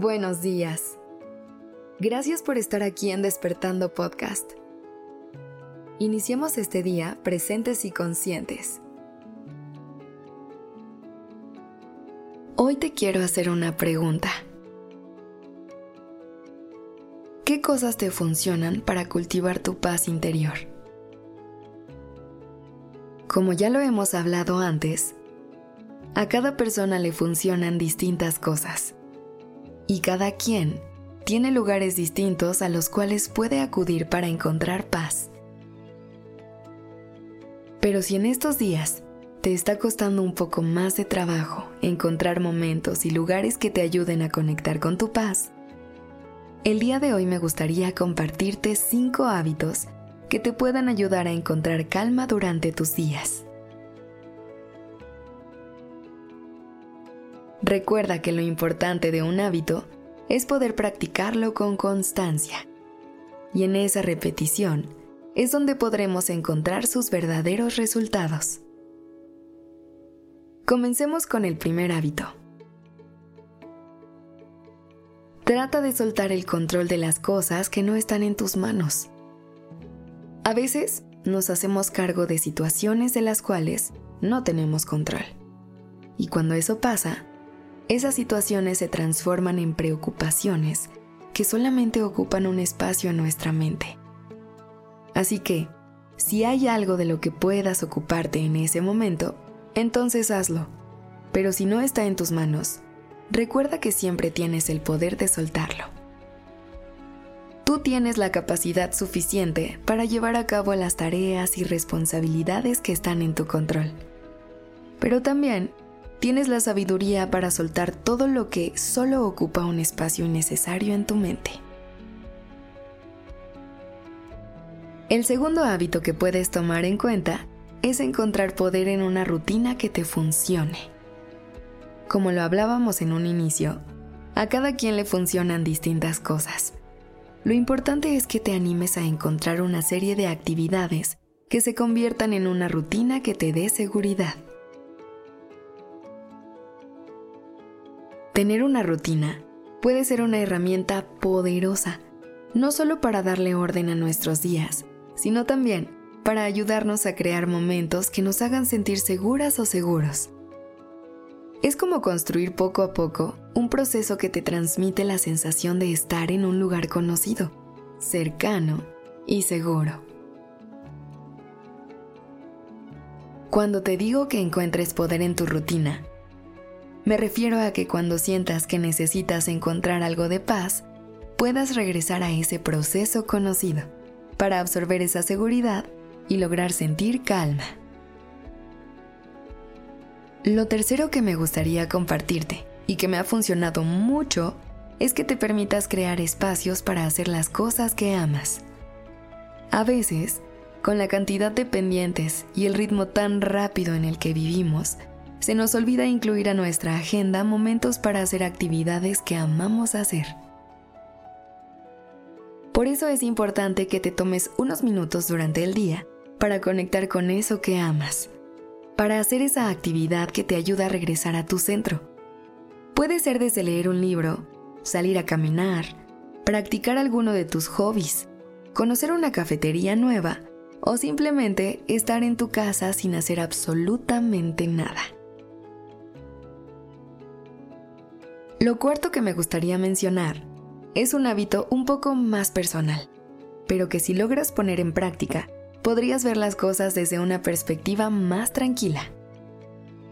Buenos días. Gracias por estar aquí en Despertando Podcast. Iniciemos este día presentes y conscientes. Hoy te quiero hacer una pregunta. ¿Qué cosas te funcionan para cultivar tu paz interior? Como ya lo hemos hablado antes, a cada persona le funcionan distintas cosas y cada quien tiene lugares distintos a los cuales puede acudir para encontrar paz. Pero si en estos días te está costando un poco más de trabajo encontrar momentos y lugares que te ayuden a conectar con tu paz, el día de hoy me gustaría compartirte 5 hábitos que te puedan ayudar a encontrar calma durante tus días. Recuerda que lo importante de un hábito es poder practicarlo con constancia. Y en esa repetición es donde podremos encontrar sus verdaderos resultados. Comencemos con el primer hábito. Trata de soltar el control de las cosas que no están en tus manos. A veces nos hacemos cargo de situaciones de las cuales no tenemos control. Y cuando eso pasa, esas situaciones se transforman en preocupaciones que solamente ocupan un espacio en nuestra mente. Así que, si hay algo de lo que puedas ocuparte en ese momento, entonces hazlo. Pero si no está en tus manos, recuerda que siempre tienes el poder de soltarlo. Tú tienes la capacidad suficiente para llevar a cabo las tareas y responsabilidades que están en tu control. Pero también tienes la sabiduría para soltar todo lo que solo ocupa un espacio innecesario en tu mente. El segundo hábito que puedes tomar en cuenta es encontrar poder en una rutina que te funcione. Como lo hablábamos en un inicio, a cada quien le funcionan distintas cosas. Lo importante es que te animes a encontrar una serie de actividades que se conviertan en una rutina que te dé seguridad. Tener una rutina puede ser una herramienta poderosa, no solo para darle orden a nuestros días, sino también para ayudarnos a crear momentos que nos hagan sentir seguras o seguros. Es como construir poco a poco un proceso que te transmite la sensación de estar en un lugar conocido, cercano y seguro. Cuando te digo que encuentres poder en tu rutina, me refiero a que cuando sientas que necesitas encontrar algo de paz, puedas regresar a ese proceso conocido para absorber esa seguridad y lograr sentir calma. Lo tercero que me gustaría compartirte y que me ha funcionado mucho es que te permitas crear espacios para hacer las cosas que amas. A veces, con la cantidad de pendientes y el ritmo tan rápido en el que vivimos, se nos olvida incluir a nuestra agenda momentos para hacer actividades que amamos hacer. Por eso es importante que te tomes unos minutos durante el día para conectar con eso que amas, para hacer esa actividad que te ayuda a regresar a tu centro. Puede ser desde leer un libro, salir a caminar, practicar alguno de tus hobbies, conocer una cafetería nueva o simplemente estar en tu casa sin hacer absolutamente nada. Lo cuarto que me gustaría mencionar es un hábito un poco más personal, pero que si logras poner en práctica, podrías ver las cosas desde una perspectiva más tranquila.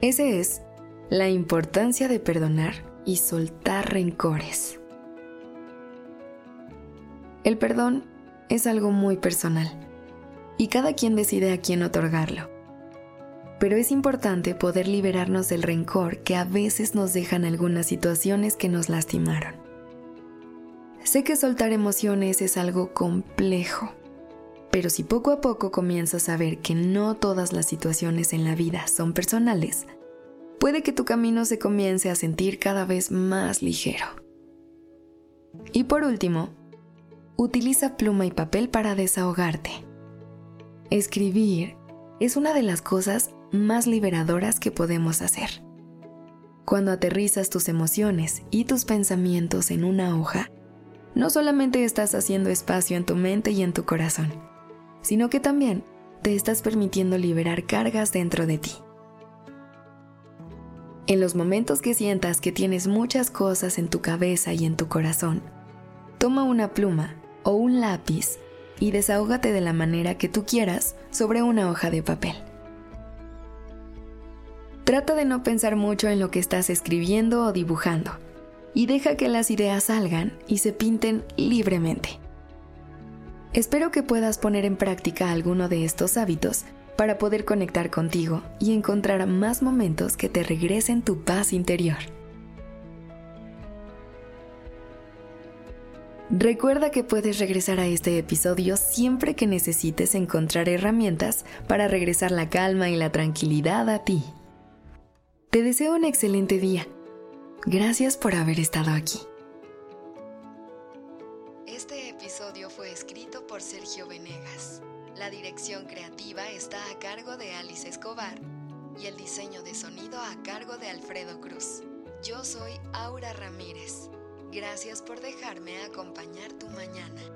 Ese es la importancia de perdonar y soltar rencores. El perdón es algo muy personal y cada quien decide a quién otorgarlo pero es importante poder liberarnos del rencor que a veces nos dejan algunas situaciones que nos lastimaron. Sé que soltar emociones es algo complejo, pero si poco a poco comienzas a ver que no todas las situaciones en la vida son personales, puede que tu camino se comience a sentir cada vez más ligero. Y por último, utiliza pluma y papel para desahogarte. Escribir es una de las cosas más liberadoras que podemos hacer. Cuando aterrizas tus emociones y tus pensamientos en una hoja, no solamente estás haciendo espacio en tu mente y en tu corazón, sino que también te estás permitiendo liberar cargas dentro de ti. En los momentos que sientas que tienes muchas cosas en tu cabeza y en tu corazón, toma una pluma o un lápiz y desahógate de la manera que tú quieras sobre una hoja de papel. Trata de no pensar mucho en lo que estás escribiendo o dibujando y deja que las ideas salgan y se pinten libremente. Espero que puedas poner en práctica alguno de estos hábitos para poder conectar contigo y encontrar más momentos que te regresen tu paz interior. Recuerda que puedes regresar a este episodio siempre que necesites encontrar herramientas para regresar la calma y la tranquilidad a ti. Te deseo un excelente día. Gracias por haber estado aquí. Este episodio fue escrito por Sergio Venegas. La dirección creativa está a cargo de Alice Escobar y el diseño de sonido a cargo de Alfredo Cruz. Yo soy Aura Ramírez. Gracias por dejarme acompañar tu mañana.